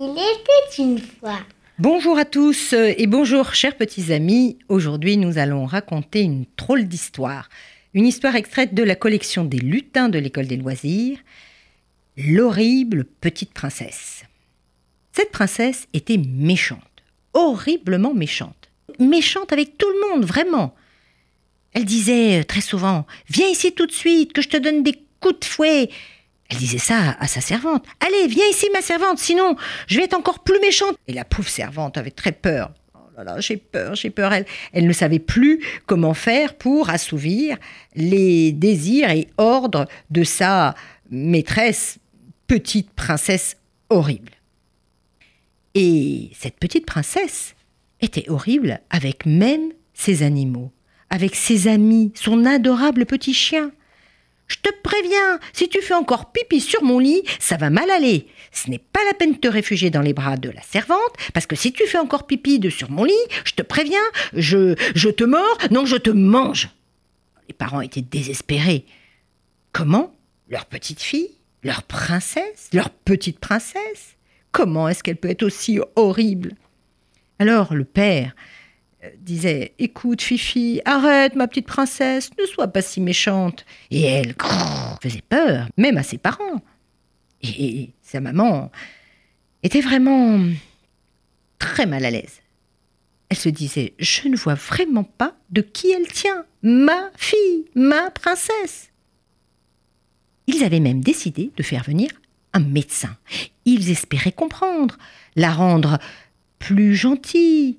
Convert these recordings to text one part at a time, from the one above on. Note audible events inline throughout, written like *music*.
Il était une fois. Bonjour à tous euh, et bonjour chers petits amis. Aujourd'hui nous allons raconter une drôle d'histoire. Une histoire extraite de la collection des lutins de l'école des loisirs. L'horrible petite princesse. Cette princesse était méchante, horriblement méchante. Méchante avec tout le monde, vraiment. Elle disait euh, très souvent Viens ici tout de suite, que je te donne des coups de fouet. Elle disait ça à sa servante. Allez, viens ici, ma servante, sinon je vais être encore plus méchante. Et la pauvre servante avait très peur. Oh là là, j'ai peur, j'ai peur. Elle, elle ne savait plus comment faire pour assouvir les désirs et ordres de sa maîtresse, petite princesse horrible. Et cette petite princesse était horrible avec même ses animaux, avec ses amis, son adorable petit chien. Je te préviens, si tu fais encore pipi sur mon lit, ça va mal aller. Ce n'est pas la peine de te réfugier dans les bras de la servante, parce que si tu fais encore pipi sur mon lit, je te préviens, je, je te mords, non, je te mange. Les parents étaient désespérés. Comment? Leur petite fille? Leur princesse? Leur petite princesse? Comment est-ce qu'elle peut être aussi horrible? Alors le père disait Écoute, Fifi, arrête, ma petite princesse, ne sois pas si méchante. Et elle *laughs* faisait peur, même à ses parents. Et sa maman était vraiment très mal à l'aise. Elle se disait Je ne vois vraiment pas de qui elle tient, ma fille, ma princesse. Ils avaient même décidé de faire venir un médecin. Ils espéraient comprendre, la rendre plus gentille,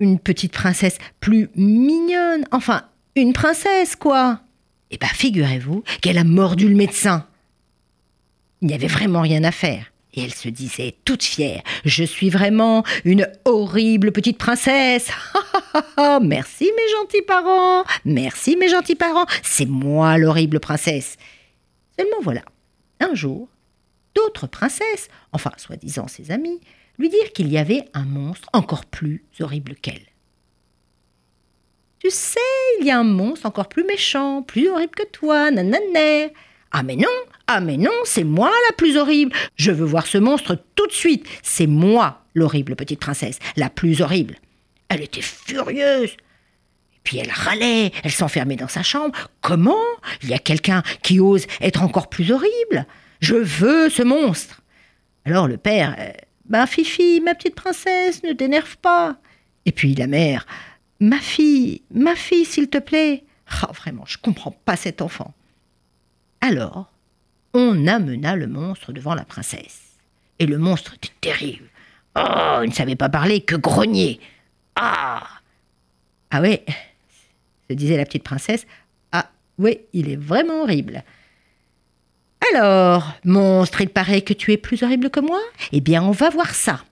une petite princesse plus mignonne, enfin, une princesse, quoi. Eh bien, figurez-vous qu'elle a mordu le médecin. Il n'y avait vraiment rien à faire. Et elle se disait toute fière Je suis vraiment une horrible petite princesse. *laughs* merci, mes gentils parents. Merci, mes gentils parents. C'est moi l'horrible princesse. Seulement voilà, un jour, d'autres princesses, enfin soi-disant ses amies, lui dirent qu'il y avait un monstre encore plus horrible qu'elle. Tu sais, il y a un monstre encore plus méchant, plus horrible que toi, nananer. Ah mais non, ah mais non, c'est moi la plus horrible. Je veux voir ce monstre tout de suite. C'est moi l'horrible petite princesse, la plus horrible. Elle était furieuse. Puis elle râlait, elle s'enfermait dans sa chambre. Comment? Il y a quelqu'un qui ose être encore plus horrible? Je veux ce monstre. Alors le père, euh, ben Fifi, ma petite princesse, ne t'énerve pas. Et puis la mère, ma fille, ma fille, s'il te plaît. Ah, vraiment, je comprends pas cet enfant. Alors, on amena le monstre devant la princesse. Et le monstre était terrible. Oh, il ne savait pas parler que grogner. Ah Ah ouais, se disait la petite princesse. Ah oui, il est vraiment horrible. Alors, monstre, il paraît que tu es plus horrible que moi? Eh bien, on va voir ça.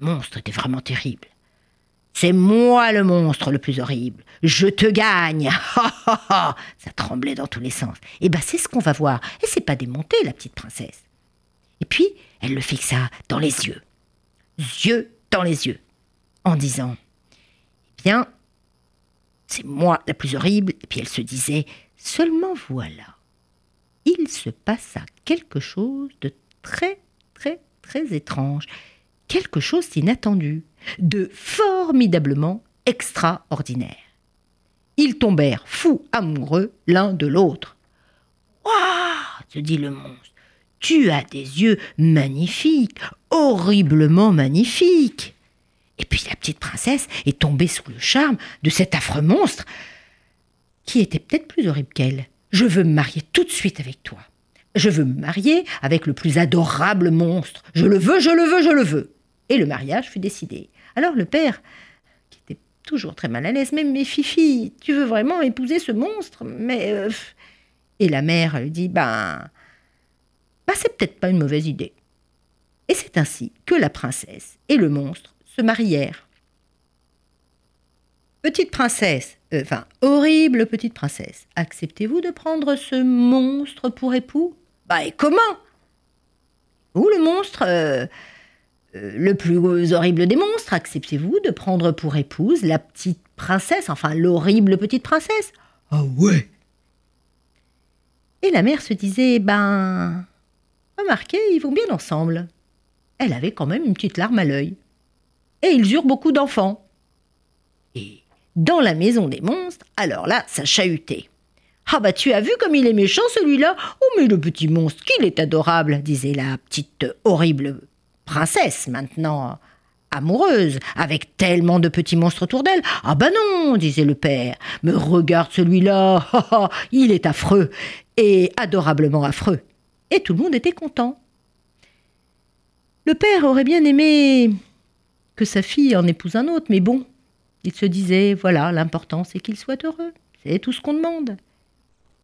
Le monstre était vraiment terrible. C'est moi le monstre le plus horrible. Je te gagne. *laughs* Ça tremblait dans tous les sens. Eh bien, c'est ce qu'on va voir. Et c'est pas démonté, la petite princesse. Et puis, elle le fixa dans les yeux. Yeux dans les yeux. En disant Eh bien, c'est moi la plus horrible. Et puis elle se disait Seulement voilà il se passa quelque chose de très, très, très étrange, quelque chose d'inattendu, de formidablement extraordinaire. Ils tombèrent fous amoureux l'un de l'autre. Waouh se dit le monstre. Tu as des yeux magnifiques, horriblement magnifiques. Et puis la petite princesse est tombée sous le charme de cet affreux monstre, qui était peut-être plus horrible qu'elle. Je veux me marier tout de suite avec toi. Je veux me marier avec le plus adorable monstre. Je le veux, je le veux, je le veux. Et le mariage fut décidé. Alors le père, qui était toujours très mal à l'aise, mais, mais Fifi, tu veux vraiment épouser ce monstre? Mais. Euh, et la mère lui dit Ben. Ben, c'est peut-être pas une mauvaise idée. Et c'est ainsi que la princesse et le monstre se marièrent. Petite princesse, euh, enfin, horrible petite princesse, acceptez-vous de prendre ce monstre pour époux? Bah, et comment? Ou le monstre, euh, euh, le plus horrible des monstres, acceptez-vous de prendre pour épouse la petite princesse, enfin l'horrible petite princesse? Ah ouais Et la mère se disait, ben, remarquez, ils vont bien ensemble. Elle avait quand même une petite larme à l'œil. Et ils eurent beaucoup d'enfants. Et dans la maison des monstres, alors là, ça chahutait. Ah bah tu as vu comme il est méchant celui-là? Oh mais le petit monstre, qu'il est adorable disait la petite horrible princesse maintenant amoureuse, avec tellement de petits monstres autour d'elle. Ah bah non, disait le père, me regarde celui-là, *laughs* il est affreux, et adorablement affreux. Et tout le monde était content. Le père aurait bien aimé que sa fille en épouse un autre, mais bon, il se disait, voilà, l'important c'est qu'il soit heureux, c'est tout ce qu'on demande.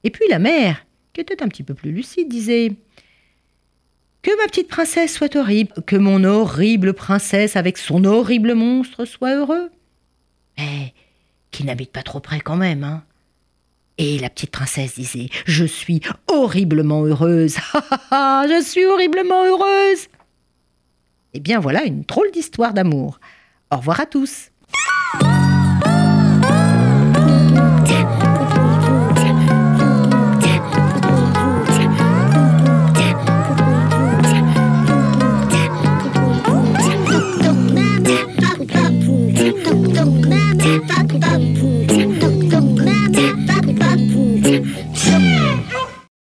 Et puis la mère, qui était un petit peu plus lucide, disait Que ma petite princesse soit horrible, que mon horrible princesse avec son horrible monstre soit heureux. Mais qu'il n'habite pas trop près quand même, hein. Et la petite princesse disait Je suis horriblement heureuse. Je suis horriblement heureuse. Eh bien voilà une drôle d'histoire d'amour. Au revoir à tous. Yeah.